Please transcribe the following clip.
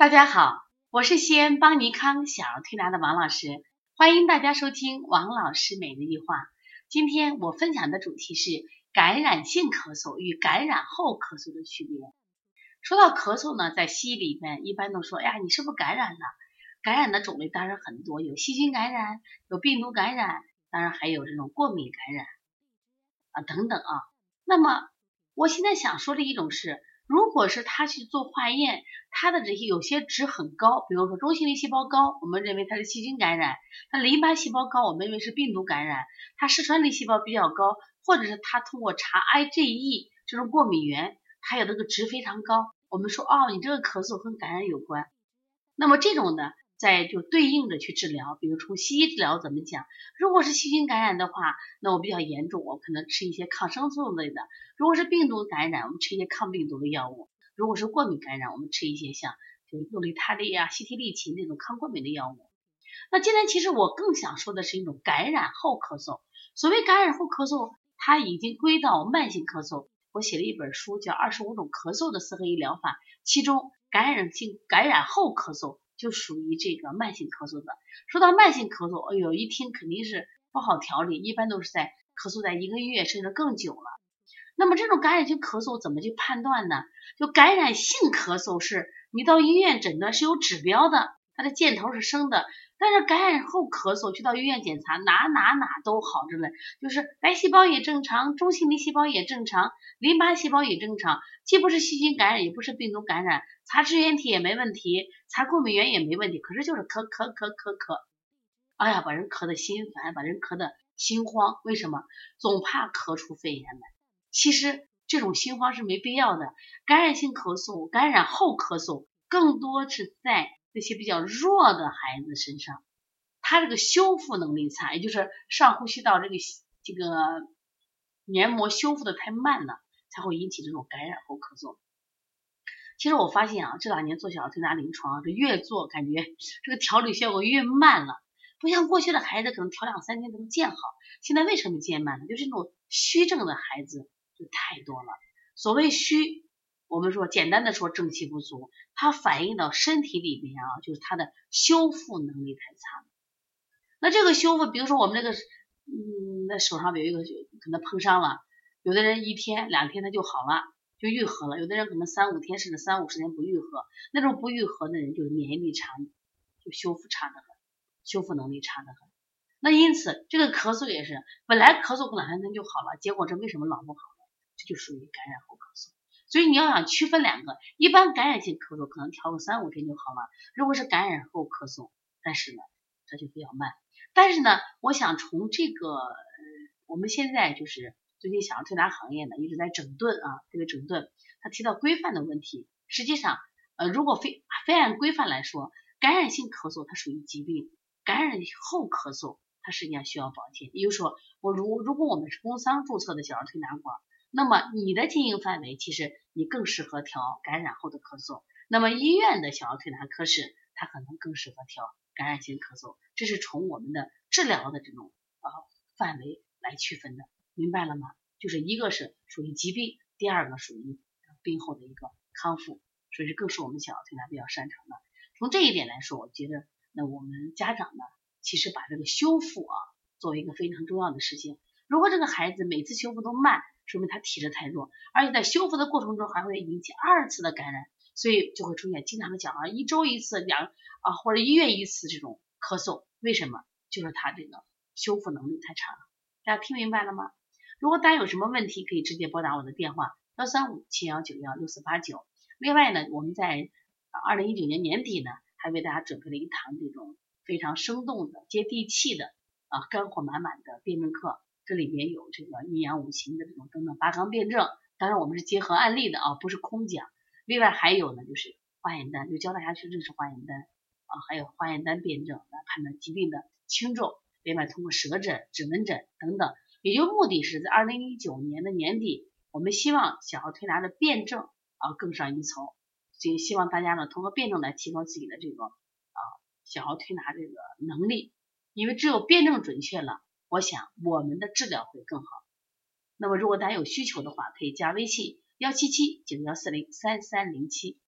大家好，我是西安邦尼康小儿推拿的王老师，欢迎大家收听王老师每日一话。今天我分享的主题是感染性咳嗽与感染后咳嗽的区别。说到咳嗽呢，在西医里面一般都说，哎呀，你是不是感染了？感染的种类当然很多，有细菌感染，有病毒感染，当然还有这种过敏感染啊等等啊。那么我现在想说的一种是。如果是他去做化验，他的这些有些值很高，比如说中性粒细胞高，我们认为他是细菌感染；他淋巴细胞高，我们认为是病毒感染；他嗜酸粒细胞比较高，或者是他通过查 IgE 这种过敏原，还有那个值非常高，我们说哦，你这个咳嗽和感染有关。那么这种呢？再就对应着去治疗，比如从西医治疗怎么讲？如果是细菌感染的话，那我比较严重，我可能吃一些抗生素类的；如果是病毒感染，我们吃一些抗病毒的药物；如果是过敏感染，我们吃一些像就氯雷他利啊、西替利嗪那种抗过敏的药物。那今天其实我更想说的是一种感染后咳嗽。所谓感染后咳嗽，它已经归到慢性咳嗽。我写了一本书叫《二十五种咳嗽的四合一疗法》，其中感染性感染后咳嗽。就属于这个慢性咳嗽的。说到慢性咳嗽，哎呦，一听肯定是不好调理，一般都是在咳嗽在一个月甚至更久了。那么这种感染性咳嗽怎么去判断呢？就感染性咳嗽是你到医院诊断是有指标的，它的箭头是升的。但是感染后咳嗽，去到医院检查，哪哪哪都好着嘞，就是白细胞也正常，中性粒细胞也正常，淋巴细胞也正常，既不是细菌感染，也不是病毒感染，查支原体也没问题，查过敏原也没问题，可是就是咳咳咳咳咳，哎呀，把人咳得心烦，把人咳得心慌，为什么？总怕咳出肺炎来。其实这种心慌是没必要的，感染性咳嗽、感染后咳嗽，更多是在。那些比较弱的孩子身上，他这个修复能力差，也就是上呼吸道这个这个黏膜修复的太慢了，才会引起这种感染后咳嗽。其实我发现啊，这两年做小儿推拿临床，这越做感觉这个调理效果越慢了，不像过去的孩子可能调两三天能见好，现在为什么见慢呢？就是那种虚症的孩子就太多了。所谓虚。我们说，简单的说，正气不足，它反映到身体里面啊，就是它的修复能力太差。那这个修复，比如说我们这个，嗯，那手上有一个可能碰伤了，有的人一天两天他就好了，就愈合了；有的人可能三五天甚至三五十天不愈合，那种不愈合的人就是免疫力差，就修复差的很，修复能力差的很。那因此，这个咳嗽也是，本来咳嗽过两三天就好了，结果这为什么老不好呢？这就属于感染后咳嗽。所以你要想区分两个，一般感染性咳嗽可能调个三五天就好了。如果是感染后咳嗽，但是呢，它就比较慢。但是呢，我想从这个，我们现在就是最近小儿推拿行业呢一直在整顿啊，这个整顿，他提到规范的问题。实际上，呃，如果非非按规范来说，感染性咳嗽它属于疾病，感染后咳嗽它实际上需要保健。也就是说，我如如果我们是工商注册的小儿推拿馆。那么你的经营范围其实你更适合调感染后的咳嗽，那么医院的小儿推拿科室它可能更适合调感染性咳嗽，这是从我们的治疗的这种呃范围来区分的，明白了吗？就是一个是属于疾病，第二个属于病后的一个康复，所以这更是我们小儿推拿比较擅长的。从这一点来说，我觉得那我们家长呢，其实把这个修复啊作为一个非常重要的事情。如果这个孩子每次修复都慢，说明他体质太弱，而且在修复的过程中还会引起二次的感染，所以就会出现经常的讲啊，一周一次两啊或者一月一次这种咳嗽，为什么？就是他这个修复能力太差了。大家听明白了吗？如果大家有什么问题，可以直接拨打我的电话幺三五七幺九幺六四八九。另外呢，我们在二零一九年年底呢，还为大家准备了一堂这种非常生动的、接地气的啊干货满满的辩证课。这里边有这个阴阳五行的这种等等八纲辩证，当然我们是结合案例的啊，不是空讲。另外还有呢，就是化验单，就教大家去认识化验单啊，还有化验单辩证来判断疾病的轻重。另外通过舌诊、指纹诊等等，也就目的是在二零一九年的年底，我们希望小儿推拿的辩证啊更上一层，所以希望大家呢通过辩证来提高自己的这个啊小儿推拿这个能力，因为只有辩证准确了。我想我们的治疗会更好。那么如果大家有需求的话，可以加微信幺七七九幺四零三三零七。